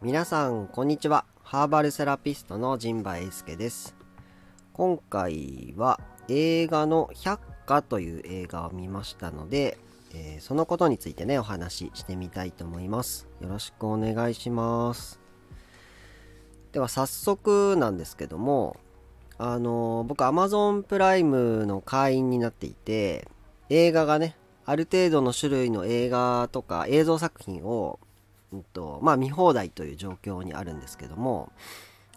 皆さんこんにちは。ハーバルセラピストの陣馬英介です。今回は映画の百花という映画を見ましたので、えー、そのことについてねお話ししてみたいと思います。よろしくお願いします。では早速なんですけどもあのー、僕 Amazon プライムの会員になっていて映画がねある程度の種類の映画とか映像作品をうんとまあ、見放題という状況にあるんですけども、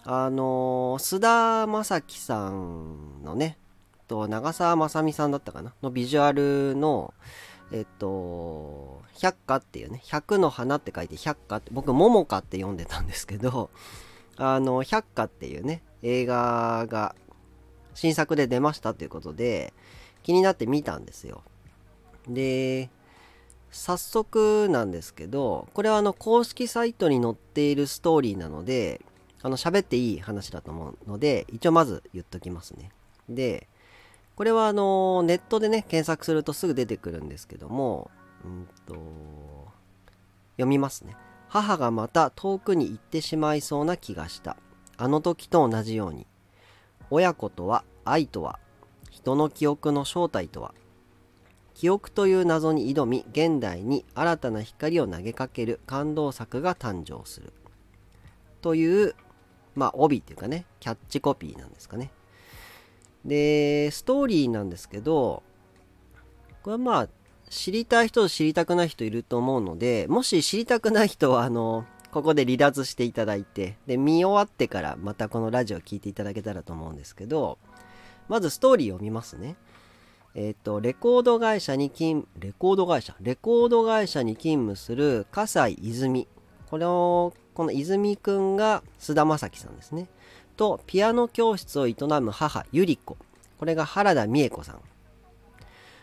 あのー、須田正樹さんのね、と長澤まさみさんだったかな？のビジュアルの、えっと、百花っていうね、百の花って書いて百花って、僕、桃花って読んでたんですけど、あの、百花っていうね、映画が新作で出ましたということで、気になって見たんですよ。で、早速なんですけど、これはあの公式サイトに載っているストーリーなので、あの喋っていい話だと思うので、一応まず言っときますね。で、これはあのネットでね、検索するとすぐ出てくるんですけども、うんと、読みますね。母がまた遠くに行ってしまいそうな気がした。あの時と同じように。親子とは、愛とは、人の記憶の正体とは、記憶という謎に挑み現代に新たな光を投げかける感動作が誕生する。というまあ帯っていうかねキャッチコピーなんですかね。でストーリーなんですけどこれはまあ知りたい人と知りたくない人いると思うのでもし知りたくない人はあのここで離脱していただいてで見終わってからまたこのラジオを聴いていただけたらと思うんですけどまずストーリーを見ますねえっ、と、レコード会社に勤、レコード会社？レコード会社に勤務する葛西泉。これを、この泉くんが菅田将暉さんですね。と、ピアノ教室を営む母、ゆり子。これが原田美恵子さん。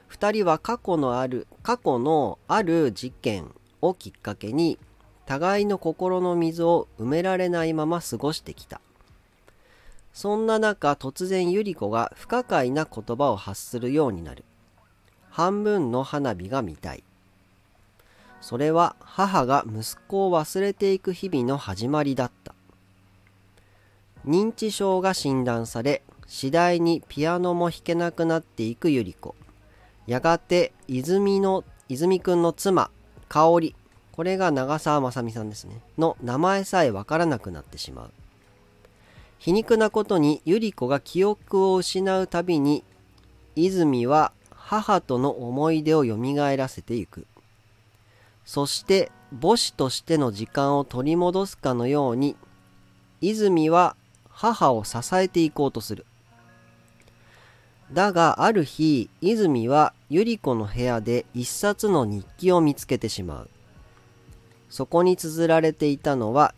二人は過去のある、過去のある事件をきっかけに、互いの心の溝を埋められないまま過ごしてきた。そんな中突然ゆり子が不可解な言葉を発するようになる。半分の花火が見たい。それは母が息子を忘れていく日々の始まりだった。認知症が診断され次第にピアノも弾けなくなっていくゆり子。やがて泉の泉くんの妻香織。これが長澤まさみさんですね。の名前さえわからなくなってしまう。皮肉なことに百合子が記憶を失うたびに泉は母との思い出をよみがえらせていく。そして母子としての時間を取り戻すかのように泉は母を支えていこうとする。だがある日泉は百合子の部屋で一冊の日記を見つけてしまう。そこに綴られていたのは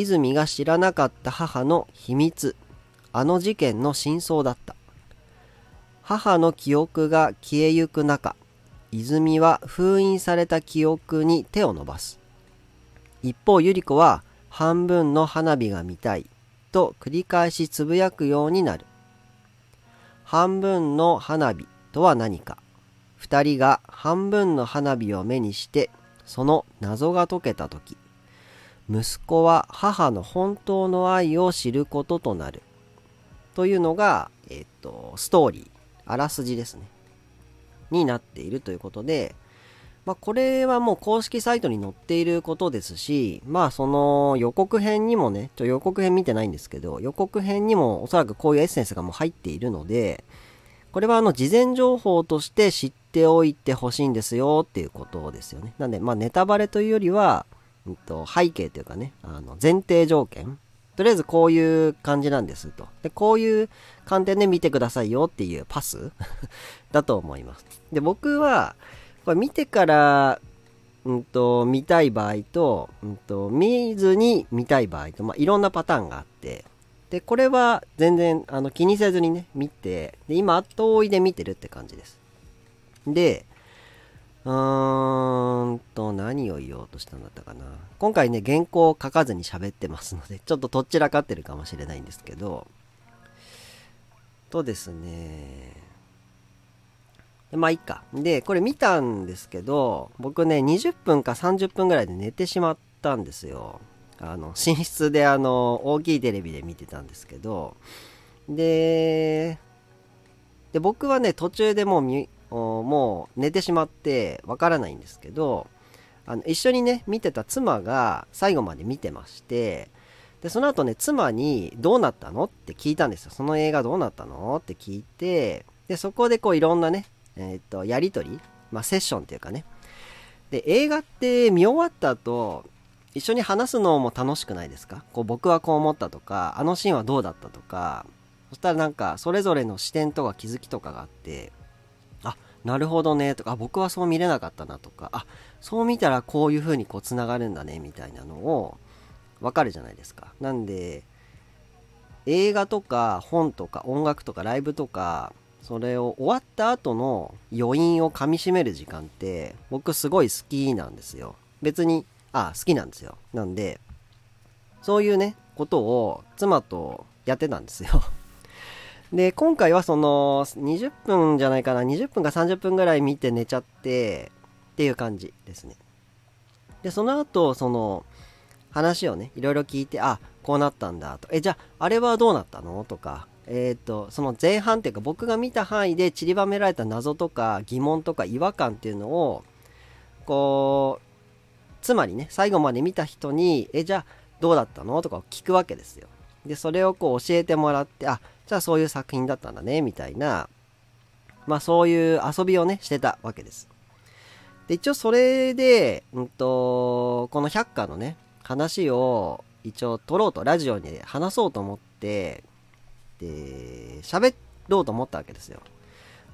泉が知らなかった母の秘密。あの事件の真相だった。母の記憶が消えゆく中泉は封印された記憶に手を伸ばす。一方百合子は半分の花火が見たいと繰り返しつぶやくようになる。半分の花火とは何か。二人が半分の花火を目にしてその謎が解けた時息子は母の本当の愛を知ることとなる。というのが、えっと、ストーリーあらすじですね。になっているということで、まあ、これはもう公式サイトに載っていることですしまあその予告編にもねちょ予告編見てないんですけど予告編にもおそらくこういうエッセンスがもう入っているのでこれはあの事前情報として知っておいてほしいんですよっていうことですよね。なんでまあネタバレというよりはうんと、背景というかね、あの前提条件。とりあえずこういう感じなんですと。で、こういう観点で見てくださいよっていうパス だと思います。で、僕は、これ見てから、うんと、見たい場合と、うんと、見ずに見たい場合と、まあ、いろんなパターンがあって、で、これは全然、あの、気にせずにね、見て、で、今、後追いで見てるって感じです。で、うーんと、何を言おうとしたんだったかな。今回ね、原稿を書かずに喋ってますので、ちょっととっちらかってるかもしれないんですけど、とですね、まあいいか。で、これ見たんですけど、僕ね、20分か30分ぐらいで寝てしまったんですよ。あの、寝室であの、大きいテレビで見てたんですけど、で、で僕はね、途中でもうもう寝てしまってわからないんですけど、あの一緒にね、見てた妻が最後まで見てまして、で、その後ね、妻にどうなったのって聞いたんですよ。その映画どうなったのって聞いて、で、そこでこういろんなね、えっ、と、やりとり、まあセッションっていうかね。で、映画って見終わった後、一緒に話すのも楽しくないですか？こう僕はこう思ったとか、あのシーンはどうだったとか、そしたらなんかそれぞれの視点とか気づきとかがあって、なるほどねとか、僕はそう見れなかったなとか、あ、そう見たらこういう風にこう繋がるんだねみたいなのをわかるじゃないですか。なんで、映画とか本とか音楽とかライブとか、それを終わった後の余韻をかみしめる時間って僕すごい好きなんですよ。別に、あ、好きなんですよ。なんで、そういうね、ことを妻とやってたんですよ。で、今回はその20分じゃないかな、20分か30分ぐらい見て寝ちゃってっていう感じですね。で、その後、その話をね、いろいろ聞いて、あ、こうなったんだと。え、じゃあ、あれはどうなったの？とか、えっ、ー、と、その前半っていうか僕が見た範囲で散りばめられた謎とか疑問とか違和感っていうのを、こう、つまりね、最後まで見た人に、え、じゃあどうだったの？とかを聞くわけですよ。で、それをこう教えてもらって、あ、じゃあそういう作品だったんだね、みたいな、まあそういう遊びをね、してたわけです。で、一応それで、うんと、この百科のね、話を一応撮ろうと、ラジオに話そうと思って、で、喋ろうと思ったわけですよ。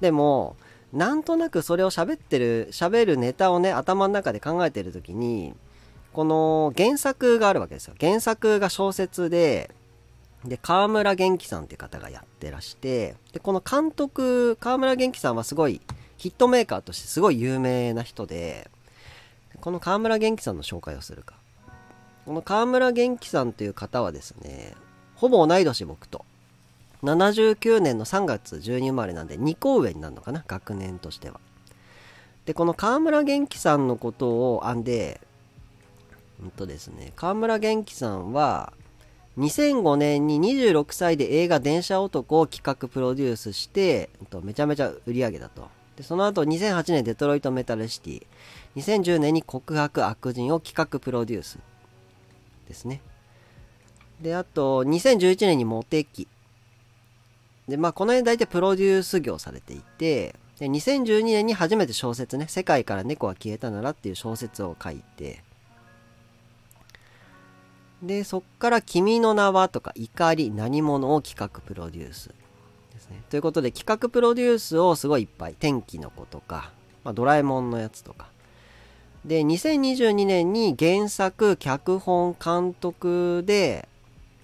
でも、なんとなくそれを喋ってる、喋るネタをね、頭の中で考えてる時に、この原作があるわけですよ。原作が小説で、で、河村元気さんって方がやってらして、で、この監督、河村元気さんはすごいヒットメーカーとしてすごい有名な人で、この河村元気さんの紹介をするか。この河村元気さんという方はですね、ほぼ同い年僕と。79年の3月12生まれなんで2個上になるのかな、学年としては。で、この河村元気さんのことを、あんで、うんとですね、河村元気さんは、2005年に26歳で映画電車男を企画プロデュースして、めちゃめちゃ売り上げだと。で、その後2008年デトロイトメタルシティ、2010年に告白悪人を企画プロデュースですね。で、あと2011年にモテキ。で、まあこの辺大体プロデュース業されていて、で、2012年に初めて小説ね、世界から猫は消えたならっていう小説を書いて、で、そっから君の名はとか怒り何者を企画プロデュースですね。ということで企画プロデュースをすごいいっぱい。天気の子とか、まあ、ドラえもんのやつとか。で、2022年に原作、脚本、監督で、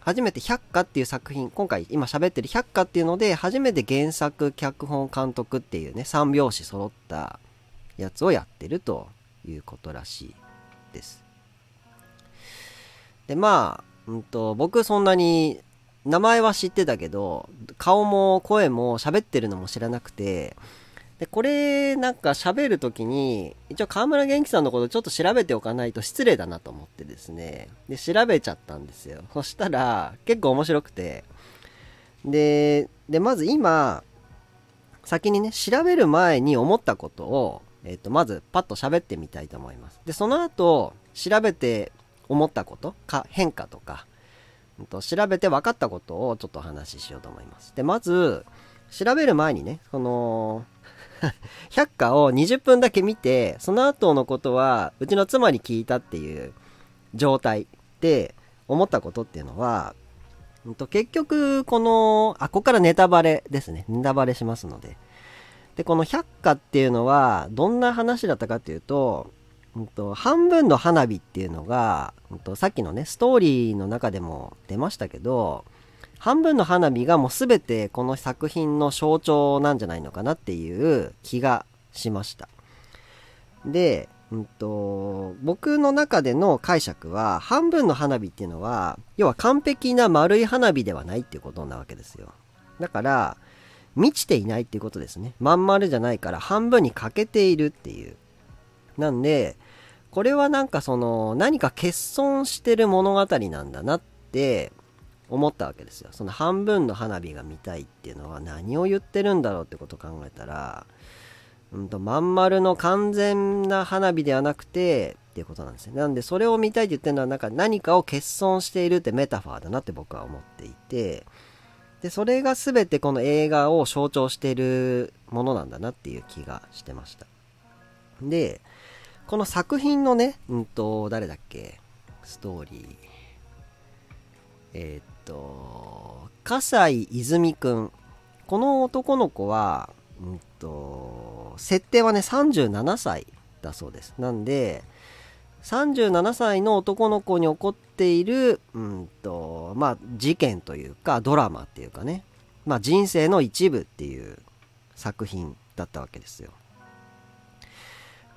初めて百花っていう作品、今回今喋ってる百花っていうので、初めて原作、脚本、監督っていうね、三拍子揃ったやつをやってるということらしいです。で、まあ、うんと、僕そんなに、名前は知ってたけど、顔も声も喋ってるのも知らなくて、で、これ、なんか喋るときに、一応河村元気さんのことちょっと調べておかないと失礼だなと思ってですね。で、調べちゃったんですよ。そしたら、結構面白くて。で、で、まず今、先にね、調べる前に思ったことを、えっ、と、まずパッと喋ってみたいと思います。で、その後、調べて思ったことか変化とか、うん、と調べて分かったことをちょっとお話ししようと思います。で、まず、調べる前にね、その、百科を20分だけ見て、その後のことは、うちの妻に聞いたっていう状態で思ったことっていうのは、うん、と結局、この、あ、ここからネタバレですね。ネタバレしますので。で、この百科っていうのは、どんな話だったかっていうと、うんと、半分の花火っていうのが、うんと、さっきのね、ストーリーの中でも出ましたけど、半分の花火がもうすべてこの作品の象徴なんじゃないのかなっていう気がしました。で、うんと、僕の中での解釈は、半分の花火っていうのは、要は完璧な丸い花火ではないっていうことなわけですよ。だから、満ちていないっていうことですね。まん丸じゃないから半分に欠けているっていう。なんで、これはなんかその何か欠損してる物語なんだなって思ったわけですよ。その半分の花火が見たいっていうのは何を言ってるんだろうってことを考えたら、うんと、まん丸の完全な花火ではなくてっていうことなんですね。なんでそれを見たいって言ってるのはなんか何かを欠損しているってメタファーだなって僕は思っていて、で、それが全てこの映画を象徴しているものなんだなっていう気がしてました。で、この作品のね、うんと、誰だっけ？ストーリー。えー、っと、笠井泉くん。この男の子は、うんと、設定はね、37歳だそうです。なんで、37歳の男の子に起こっている、うんと、まあ、事件というか、ドラマっていうかね、まあ、人生の一部っていう作品だったわけですよ。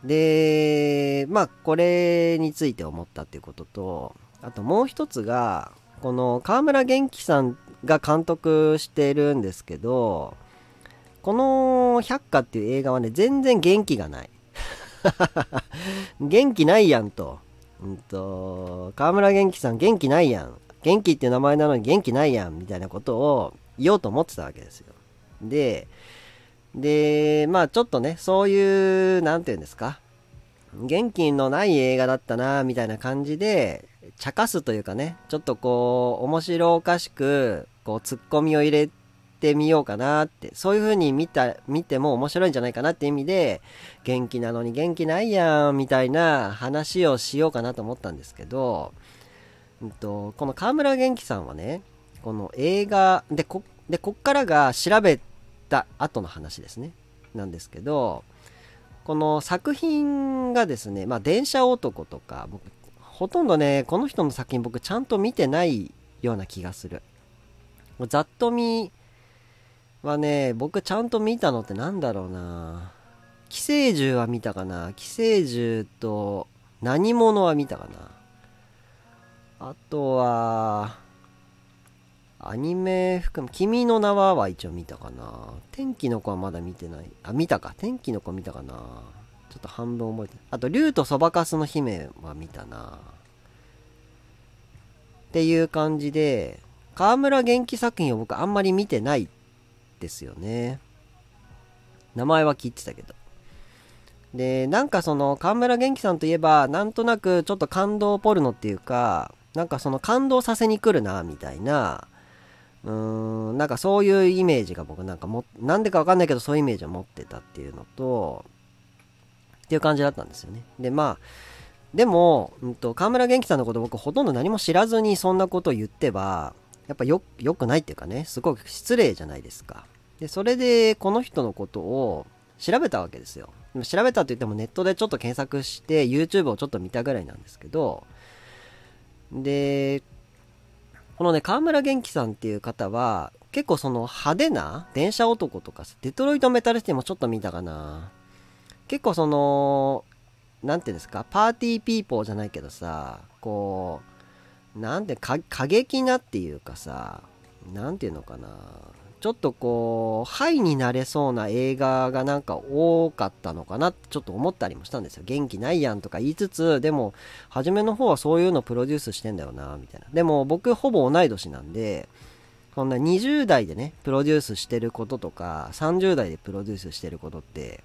で、まあ、これについて思ったっていうことと、あともう一つが、この河村元気さんが監督してるんですけど、この百花っていう映画はね、全然元気がない。元気ないやんと。うんと、河村元気さん元気ないやん。元気っていう名前なのに元気ないやん。みたいなことを言おうと思ってたわけですよ。で、で、まあちょっとね、そういう、なんていうんですか？元気のない映画だったな、みたいな感じで、茶化すというかね、ちょっとこう、面白おかしく、こう、ツッコミを入れてみようかなって、そういう風に見た、見ても面白いんじゃないかなって意味で、元気なのに元気ないやん、みたいな話をしようかなと思ったんですけど、うんと、この河村元気さんはね、この映画、で、こ、で、こっからが調べた後の話ですね。なんですけど、この作品がですね、まあ、電車男とか、僕、ほとんどね、この人の作品僕ちゃんと見てないような気がする。ざっと見はね、僕ちゃんと見たのってなんだろうな寄生獣は見たかな寄生獣と何者は見たかなあとは、アニメ含む、君の名はは一応見たかな。天気の子はまだ見てない。あ、見たか。天気の子見たかな。ちょっと半分覚えてあと、竜とそばかすの姫は見たな。っていう感じで、河村元気作品を僕あんまり見てないですよね。名前は聞いてたけど。で、なんかその、河村元気さんといえば、なんとなくちょっと感動ポルノっていうか、なんかその感動させに来るな、みたいな、うーん、なんかそういうイメージが僕なんかも、なんでかわかんないけどそういうイメージを持ってたっていうのと、っていう感じだったんですよね。で、まあ、でも、うんと、河村元気さんのこと僕ほとんど何も知らずにそんなことを言ってば、やっぱよ、良くないっていうかね、すごく失礼じゃないですか。で、それでこの人のことを調べたわけですよ。でも調べたって言ってもネットでちょっと検索して YouTube をちょっと見たぐらいなんですけど、で、このね、川村元気さんっていう方は、結構その派手な電車男とかさデトロイトメタルシティもちょっと見たかな。結構その、なんていうんですか、 party people じゃないけどさ、こう、なんて、過激なっていうかさ、なんていうのかな。ちょっとこう、ハイになれそうな映画がなんか多かったのかなってちょっと思ったりもしたんですよ。元気ないやんとか言いつつ、でも、初めの方はそういうのプロデュースしてんだよな、みたいな。でも僕ほぼ同い年なんで、こんな20代でね、プロデュースしてることとか、30代でプロデュースしてることって、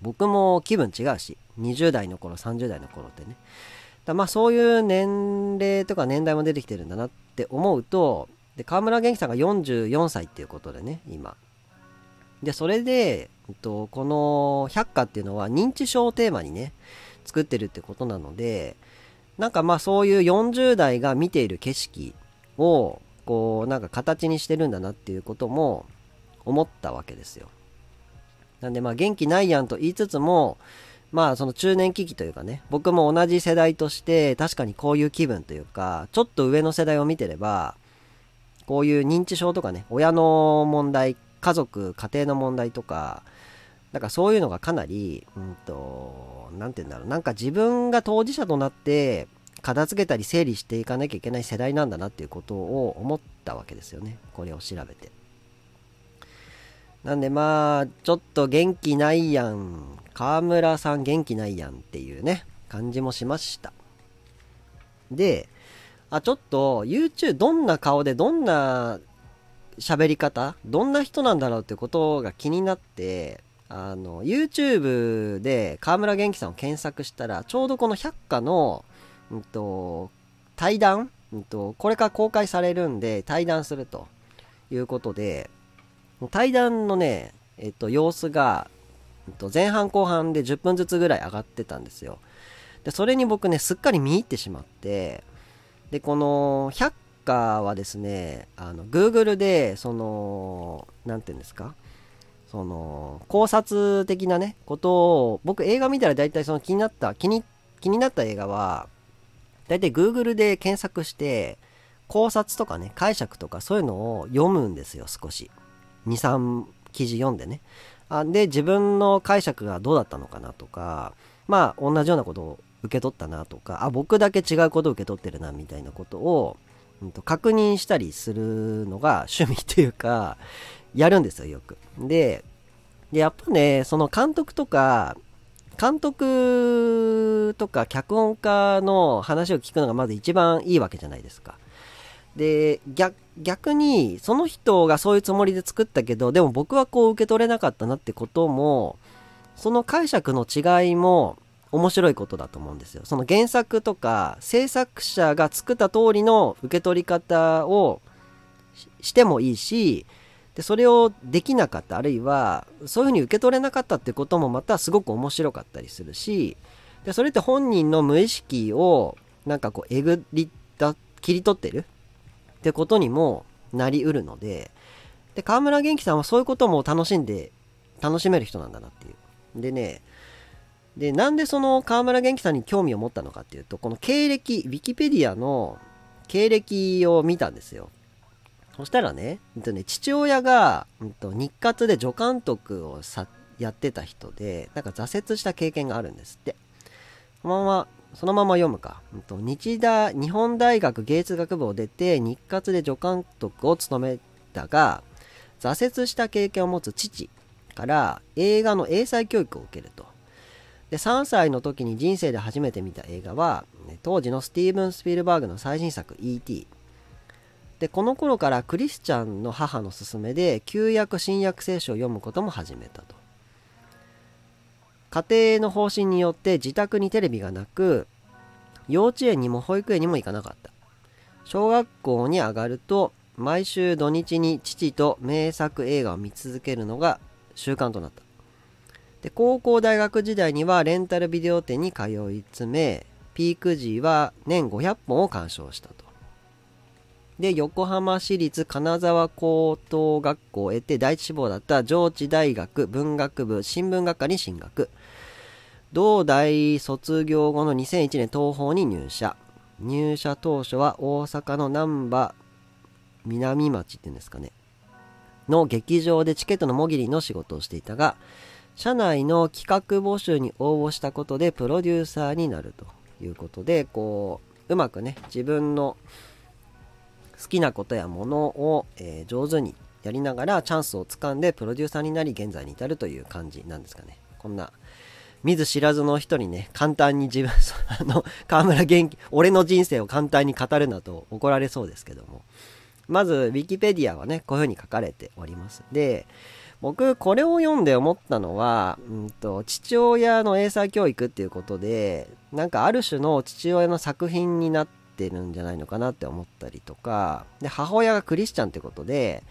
僕も気分違うし、20代の頃、30代の頃ってね。だまあそういう年齢とか年代も出てきてるんだなって思うと、で、河村元気さんが44歳っていうことでね、今。で、それで、えっと、この百科っていうのは認知症をテーマにね、作ってるってことなので、なんかまあそういう40代が見ている景色を、こう、なんか形にしてるんだなっていうことも思ったわけですよ。なんでまあ元気ないやんと言いつつも、まあその中年危機というかね、僕も同じ世代として確かにこういう気分というか、ちょっと上の世代を見てれば、こういう認知症とかね、親の問題、家族、家庭の問題とか、なんかそういうのがかなり、うんと、なんて言うんだろう、なんか自分が当事者となって、片付けたり整理していかなきゃいけない世代なんだなっていうことを思ったわけですよね。これを調べて。なんでまあ、ちょっと元気ないやん。河村さん元気ないやんっていうね、感じもしました。で、あ、ちょっと YouTube どんな顔でどんな喋り方どんな人なんだろうってことが気になって、あの、YouTube で河村元気さんを検索したら、ちょうどこの百花の、うんと、対談、うんと、これから公開されるんで、対談するということで、対談のね、えっと、様子が、えっと、前半後半で10分ずつぐらい上がってたんですよ。で、それに僕ね、すっかり見入ってしまって、で、この、百花はですね、あの、Google で、その、なんていうんですか？その、考察的なね、ことを、僕映画見たら大体その気になった、気に、気になった映画は、大体 Google で検索して、考察とかね、解釈とかそういうのを読むんですよ、少し。2、3記事読んでね。あで、自分の解釈がどうだったのかなとか、まあ、同じようなことを受け取ったなとか、あ、僕だけ違うことを受け取ってるな、みたいなことを、うん、と確認したりするのが 趣味というか、やるんですよ、よく。で、でやっぱね、その監督とか、監督とか脚本家の話を聞くのがまず一番いいわけじゃないですか。で、逆に、その人がそういうつもりで作ったけど、でも僕はこう受け取れなかったなってことも、その解釈の違いも面白いことだと思うんですよ。その原作とか制作者が作った通りの受け取り方をしてもいいし、で、それをできなかった、あるいは、そういうふうに受け取れなかったってこともまたすごく面白かったりするし、で、それって本人の無意識を、なんかこう、えぐりだ、切り取ってるってことにもなりうるので、で、河村元気さんはそういうことも楽しんで、楽しめる人なんだなっていう。でね、で、なんでその河村元気さんに興味を持ったのかっていうと、この経歴、ウィキペディアの経歴を見たんですよ。そしたらね、えっとね父親が、えっと、日活で助監督をさやってた人で、なんか挫折した経験があるんですって。そのまま、そのまま読むか。えっと、日大、日本大学芸術学部を出て、日活で助監督を務めたが、挫折した経験を持つ父から映画の英才教育を受けると。で、3歳の時に人生で初めて見た映画は、当時のスティーブン・スピルバーグの最新作 E.T. でこの頃からクリスチャンの母の勧めで旧約新約聖書を読むことも始めたと。家庭の方針によって自宅にテレビがなく幼稚園にも保育園にも行かなかった。小学校に上がると毎週土日に父と名作映画を見続けるのが習慣となった。で高校大学時代にはレンタルビデオ店に通い詰めピーク時は年500本を鑑賞したとで、横浜市立金沢高等学校を得て第一志望だった上智大学文学部新聞学科に進学。同大卒業後の2001年東宝に入社。入社当初は大阪の難波南町っていうんですかね。の劇場でチケットのもぎりの仕事をしていたが、社内の企画募集に応募したことでプロデューサーになるということで、こう、うまくね、自分の好きなことやものを、えー、上手にやりながらチャンスをつかんでプロデューサーになり現在に至るという感じなんですかね。こんな見ず知らずの人にね、簡単に自分、あの、河村元気、俺の人生を簡単に語るなと怒られそうですけども。まず、ウィキペディアはね、こういう風に書かれております。で、僕、これを読んで思ったのは、うんと、父親の英才教育っていうことで、なんかある種の父親の作品になってるんじゃないのかなって思ったりとか、で、母親がクリスチャンってことで、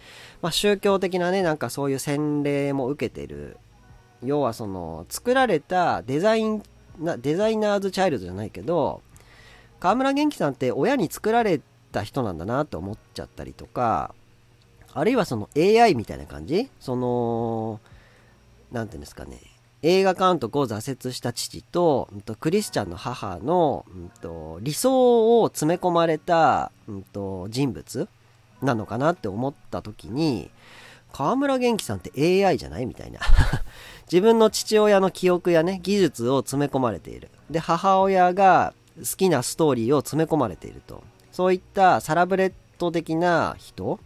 まあ、宗教的なね、なんかそういう洗礼も受けてる。要はその、作られたデザイン、なデザイナーズチャイルドじゃないけど、河村元気さんって親に作られた人なんだなって思っちゃったりとか、あるいはその AI みたいな感じ？その、なんていうんですかね。映画監督を挫折した父と、うん、とクリスチャンの母の、うん、と理想を詰め込まれた、うん、と人物なのかなって思った時に、河村元気さんって AI じゃないみたいな。自分の父親の記憶やね、技術を詰め込まれている。で、母親が好きなストーリーを詰め込まれていると。そういったサラブレッド的な人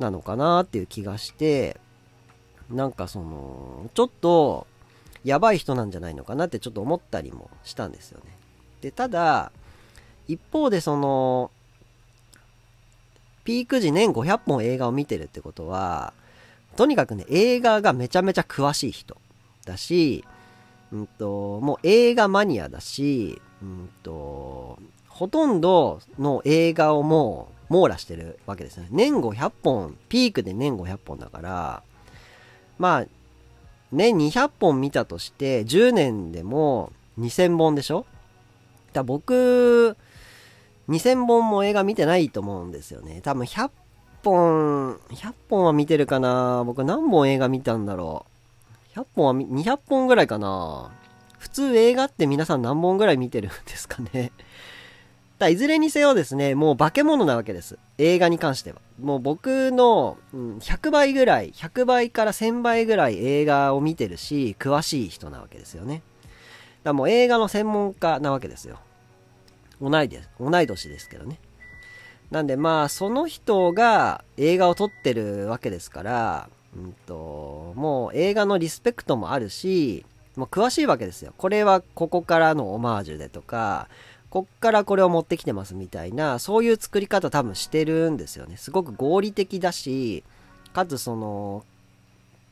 なのかなっていう気がして、なんかその、ちょっと、やばい人なんじゃないのかなってちょっと思ったりもしたんですよね。で、ただ、一方でその、ピーク時年500本映画を見てるってことは、とにかくね、映画がめちゃめちゃ詳しい人だし、うんと、もう映画マニアだし、うんと、ほとんどの映画をもう網羅してるわけですね。年500本、ピークで年500本だから、まあ、年200本見たとして、10年でも2000本でしょ？だ僕、2000本も映画見てないと思うんですよね。多分100本、100本は見てるかな僕何本映画見たんだろう。100本は200本ぐらいかな普通映画って皆さん何本ぐらい見てるんですかねだいずれにせよですね、もう化け物なわけです。映画に関しては。もう僕の、うん、100倍ぐらい、100倍から1000倍ぐらい映画を見てるし、詳しい人なわけですよね。だもう映画の専門家なわけですよ。同いです。同い年ですけどね。なんでまあ、その人が映画を撮ってるわけですから、うんと、もう映画のリスペクトもあるし、もう詳しいわけですよ。これはここからのオマージュでとか、こっからこれを持ってきてますみたいな、そういう作り方多分してるんですよね。すごく合理的だし、かつその、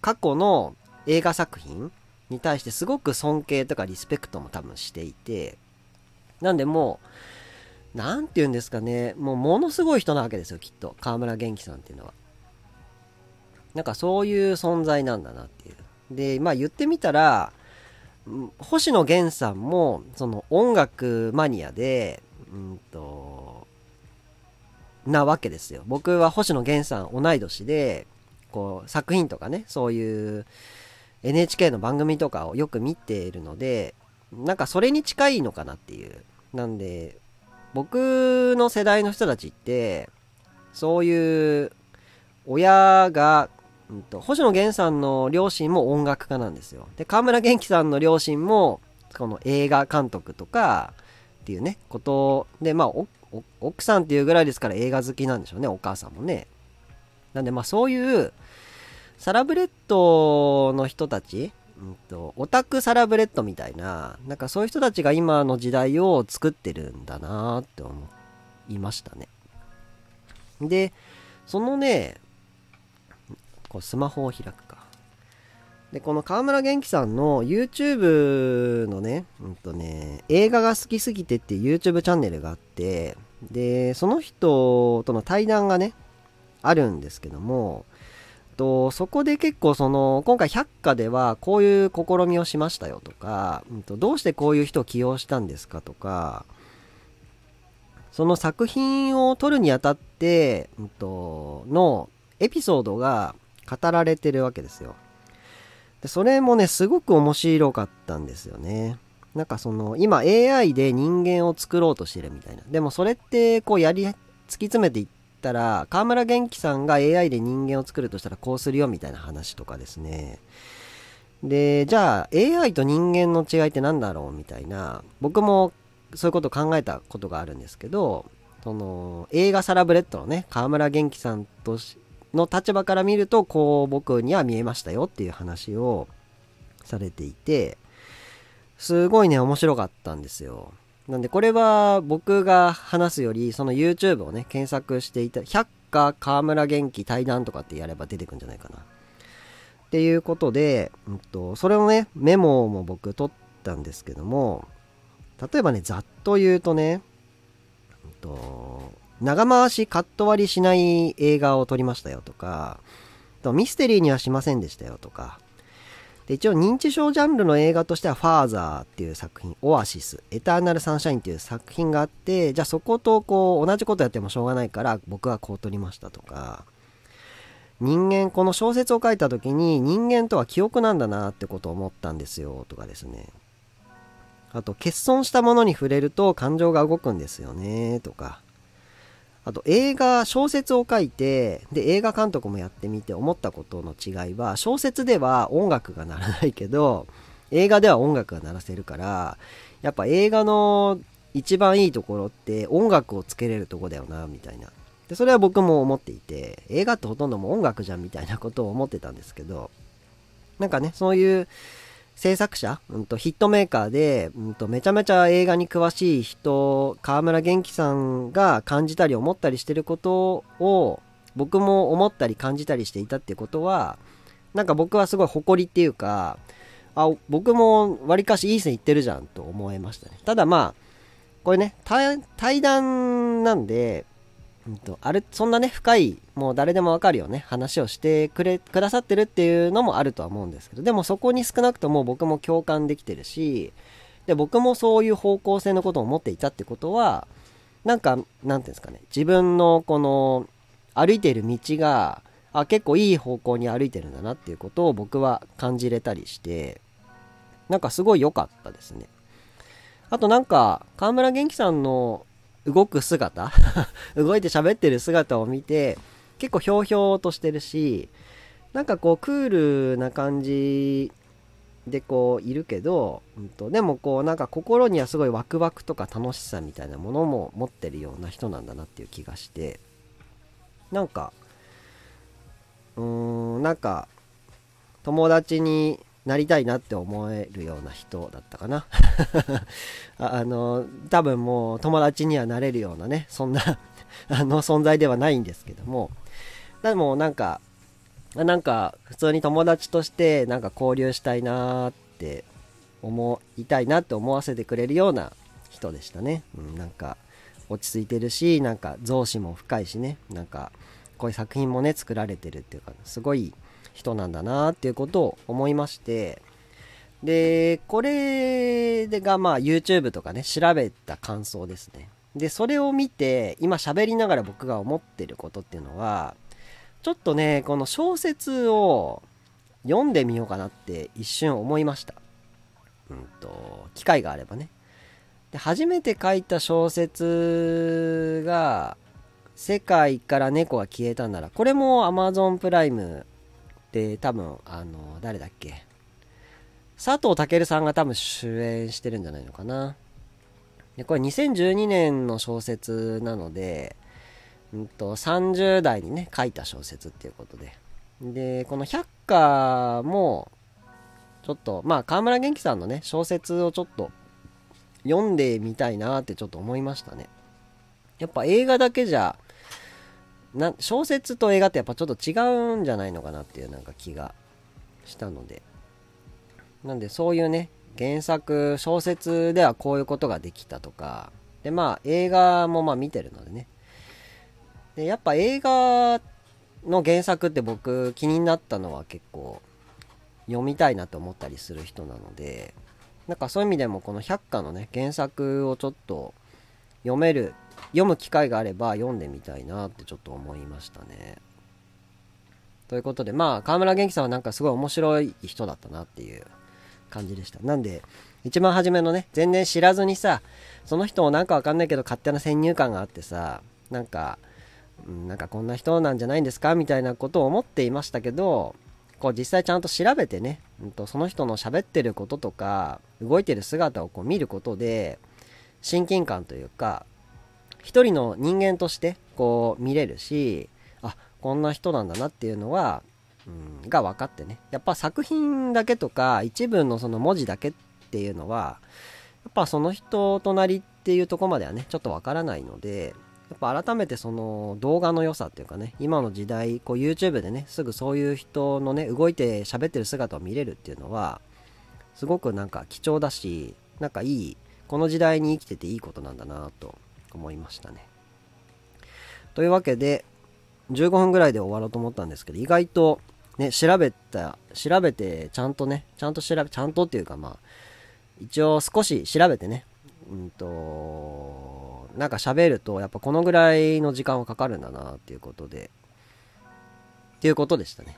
過去の映画作品に対してすごく尊敬とかリスペクトも多分していて、なんでもう、なんて言うんですかね、もうものすごい人なわけですよ、きっと。河村元気さんっていうのは。なんかそういう存在なんだなっていう。で、まあ言ってみたら、星野源さんもその音楽マニアで、うんと、なわけですよ。僕は星野源さん同い年で、こう作品とかね、そういう NHK の番組とかをよく見ているので、なんかそれに近いのかなっていう。なんで、僕の世代の人たちって、そういう親がうんと、星野源さんの両親も音楽家なんですよ。で、河村元気さんの両親も、この映画監督とか、っていうね、ことで、まあ、奥さんっていうぐらいですから映画好きなんでしょうね、お母さんもね。なんで、まあ、そういう、サラブレッドの人たち、うんと、オタクサラブレッドみたいな、なんかそういう人たちが今の時代を作ってるんだなって思いましたね。で、そのね、こうスマホを開くか。で、この河村元気さんの YouTube のね、うんとね、映画が好きすぎてっていう YouTube チャンネルがあって、で、その人との対談がね、あるんですけども、とそこで結構その今回百科ではこういう試みをしましたよとか、うん、とどうしてこういう人を起用したんですかとかその作品を撮るにあたって、うん、とのエピソードが語られてるわけですよ。でそれもね、すごく面白かったんですよね。なんかその、今 AI で人間を作ろうとしてるみたいな。でもそれって、こうやり、突き詰めていったら、河村元気さんが AI で人間を作るとしたらこうするよみたいな話とかですね。で、じゃあ AI と人間の違いって何だろうみたいな、僕もそういうことを考えたことがあるんですけど、その映画サラブレッドのね、河村元気さんとの立場から見るとこう僕には見えましたよっていう話をされていてすごいね面白かったんですよ。なんでこれは僕が話すよりその YouTube をね検索していた百花河村元気対談とかってやれば出てくんじゃないかな。っていうことで、うんと、それをねメモも僕取ったんですけども例えばねざっと言うとね、うんと長回しカット割りしない映画を撮りましたよとか、ミステリーにはしませんでしたよとか、で一応認知症ジャンルの映画としては、ファーザーっていう作品、オアシス、エターナルサンシャインっていう作品があって、じゃあそことこう同じことやってもしょうがないから僕はこう撮りましたとか、人間、この小説を書いた時に人間とは記憶なんだなってことを思ったんですよとかですね。あと、欠損したものに触れると感情が動くんですよねとか。あと映画、小説を書いて、で、映画監督もやってみて思ったことの違いは、小説では音楽が鳴らないけど、映画では音楽が鳴らせるから、やっぱ映画の一番いいところって音楽をつけれるとこだよな、みたいな。で、それは僕も思っていて、映画ってほとんども音楽じゃんみたいなことを思ってたんですけど、なんかね、そういう制作者、うんと、ヒットメーカーで、うんと、めちゃめちゃ映画に詳しい人、河村元気さんが感じたり思ったりしてることを、僕も思ったり感じたりしていたってことは、なんか僕はすごい誇りっていうか、あ、僕もわりかしいい線いってるじゃんと思いましたね。ただまあ、これね、対談なんで、うんと、あれ、そんなね、深い、もう誰でもわかるよね、話をしてくれ、くださってるっていうのもあるとは思うんですけど、でもそこに少なくとも僕も共感できてるし、で、僕もそういう方向性のことを思っていたってことは、なんか、なんていうんですかね、自分のこの、歩いている道が、あ、結構いい方向に歩いてるんだなっていうことを僕は感じれたりして、なんかすごい良かったですね。あとなんか、河村元気さんの動く姿？動いて喋ってる姿を見て、結構ひょうひょうとしてるし、なんかこうクールな感じでこういるけど、うんと、でもこうなんか心にはすごいワクワクとか楽しさみたいなものも持ってるような人なんだなっていう気がして、なんか、うーん、なんか友達になりたいなって思えるような人だったかな。あの多分もう友達にはなれるようなねそんな あの存在ではないんですけども。でもなんかなんか普通に友達としてなんか交流したいなって思いたいなって思わせてくれるような人でしたね、うん、なんか落ち着いてるしなんか造詞も深いしね。なんかこういう作品もね作られてるっていうかすごい人なんだなっていうことを思いまして、で、これがまあ YouTube とかね、調べた感想ですね。で、それを見て、今喋りながら僕が思ってることっていうのは、ちょっとね、この小説を読んでみようかなって一瞬思いました。うんと、機会があればね。で、初めて書いた小説が、世界から猫が消えたなら、これも Amazon プライムで多分あの誰だっけ？佐藤健さんが多分主演してるんじゃないのかな。でこれ2012年の小説なので、うんと、30代にね書いた小説っていうことで。でこの百花もちょっとまあ河村元気さんのね小説をちょっと読んでみたいなってちょっと思いましたね。やっぱ映画だけじゃな小説と映画ってやっぱちょっと違うんじゃないのかなっていうなんか気がしたので。なんでそういうね原作小説ではこういうことができたとか。でまあ映画もまあ見てるのでね。でやっぱ映画の原作って僕気になったのは結構読みたいなと思ったりする人なので。なんかそういう意味でもこの百科のね原作をちょっと読める読む機会があれば読んでみたいなってちょっと思いましたね。ということで、まあ、河村元気さんはなんかすごい面白い人だったなっていう感じでした。なんで、一番初めのね、全然知らずにさ、その人もなんかわかんないけど勝手な先入観があってさ、なんか、うん、なんかこんな人なんじゃないんですかみたいなことを思っていましたけど、こう実際ちゃんと調べてね、うん、とその人の喋ってることとか、動いてる姿をこう見ることで、親近感というか、一人の人間としてこう見れるしあこんな人なんだなっていうのは、うん、が分かってね。やっぱ作品だけとか一部のその文字だけっていうのはやっぱその人となりっていうとこまではねちょっと分からないのでやっぱ改めてその動画の良さっていうかね今の時代こう YouTube でねすぐそういう人のね動いて喋ってる姿を見れるっていうのはすごくなんか貴重だしなんかいいこの時代に生きてていいことなんだなと思いましたね。というわけで、15分ぐらいで終わろうと思ったんですけど、意外とね、調べた、調べて、ちゃんとね、ちゃんと調べ、ちゃんとっていうかまあ、一応少し調べてね、うんと、なんか喋ると、やっぱこのぐらいの時間はかかるんだなっていうことで、っていうことでしたね。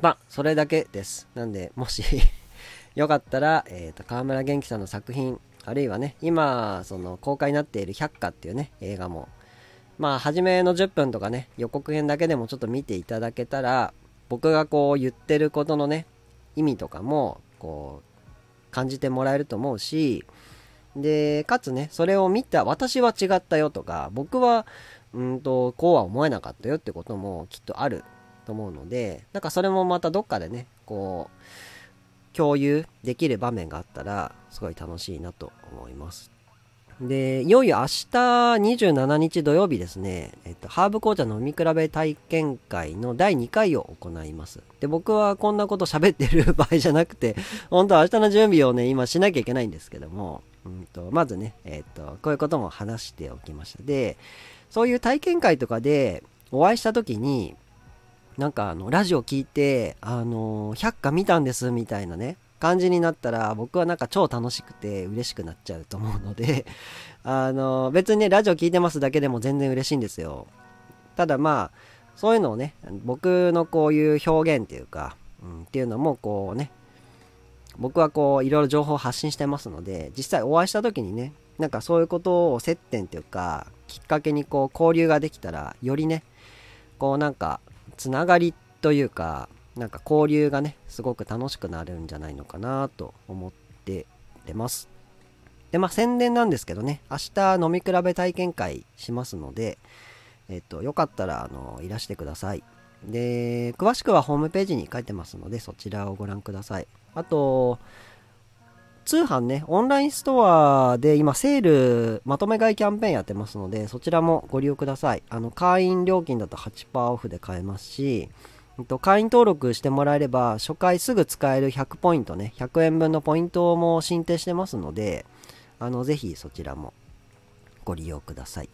まあ、それだけです。なんで、もし よかったら、えっ、ー、と、河村元気さんの作品、あるいはね、今、その公開になっている百花っていうね、映画も、まあ、初めの10分とかね、予告編だけでもちょっと見ていただけたら、僕がこう言ってることのね、意味とかも、こう、感じてもらえると思うし、で、かつね、それを見た、私は違ったよとか、僕は、うんと、こうは思えなかったよってこともきっとあると思うので、なんかそれもまたどっかでね、こう共有できる場面があったらすごい楽しいなと思います。でいよいよ明日27日土曜日ですね、えっと、ハーブ紅茶飲み比べ体験会の第2回を行います。で僕はこんなこと喋ってる場合じゃなくて 本当は明日の準備をね今しなきゃいけないんですけども、うんと、まずね、えっと、こういうことも話しておきました。でそういう体験会とかでお会いした時になんかあのラジオ聞いてあの百科見たんですみたいなね感じになったら僕はなんか超楽しくて嬉しくなっちゃうと思うので あの別にねラジオ聞いてますだけでも全然嬉しいんですよ。ただまあそういうのをね僕のこういう表現っていうか、うん、っていうのもこうね僕はこういろいろ情報を発信してますので実際お会いした時にねなんかそういうことを接点っていうかきっかけにこう交流ができたらよりねこうなんかつながりというかなんか交流がねすごく楽しくなるんじゃないのかなと思って出ます。でまあ宣伝なんですけどね明日飲み比べ体験会しますのでえっとよかったらあのいらしてください。で詳しくはホームページに書いてますのでそちらをご覧ください。あと通販ね、オンラインストアで今セールまとめ買いキャンペーンやってますので、そちらもご利用ください。あの、会員料金だと8%オフで買えますし、会員登録してもらえれば、初回すぐ使える100ポイントね、100円分のポイントも申請してますので、あの、ぜひそちらもご利用ください。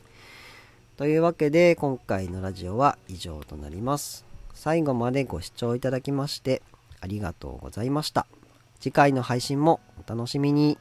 というわけで、今回のラジオは以上となります。最後までご視聴いただきまして、ありがとうございました。次回の配信もお楽しみに。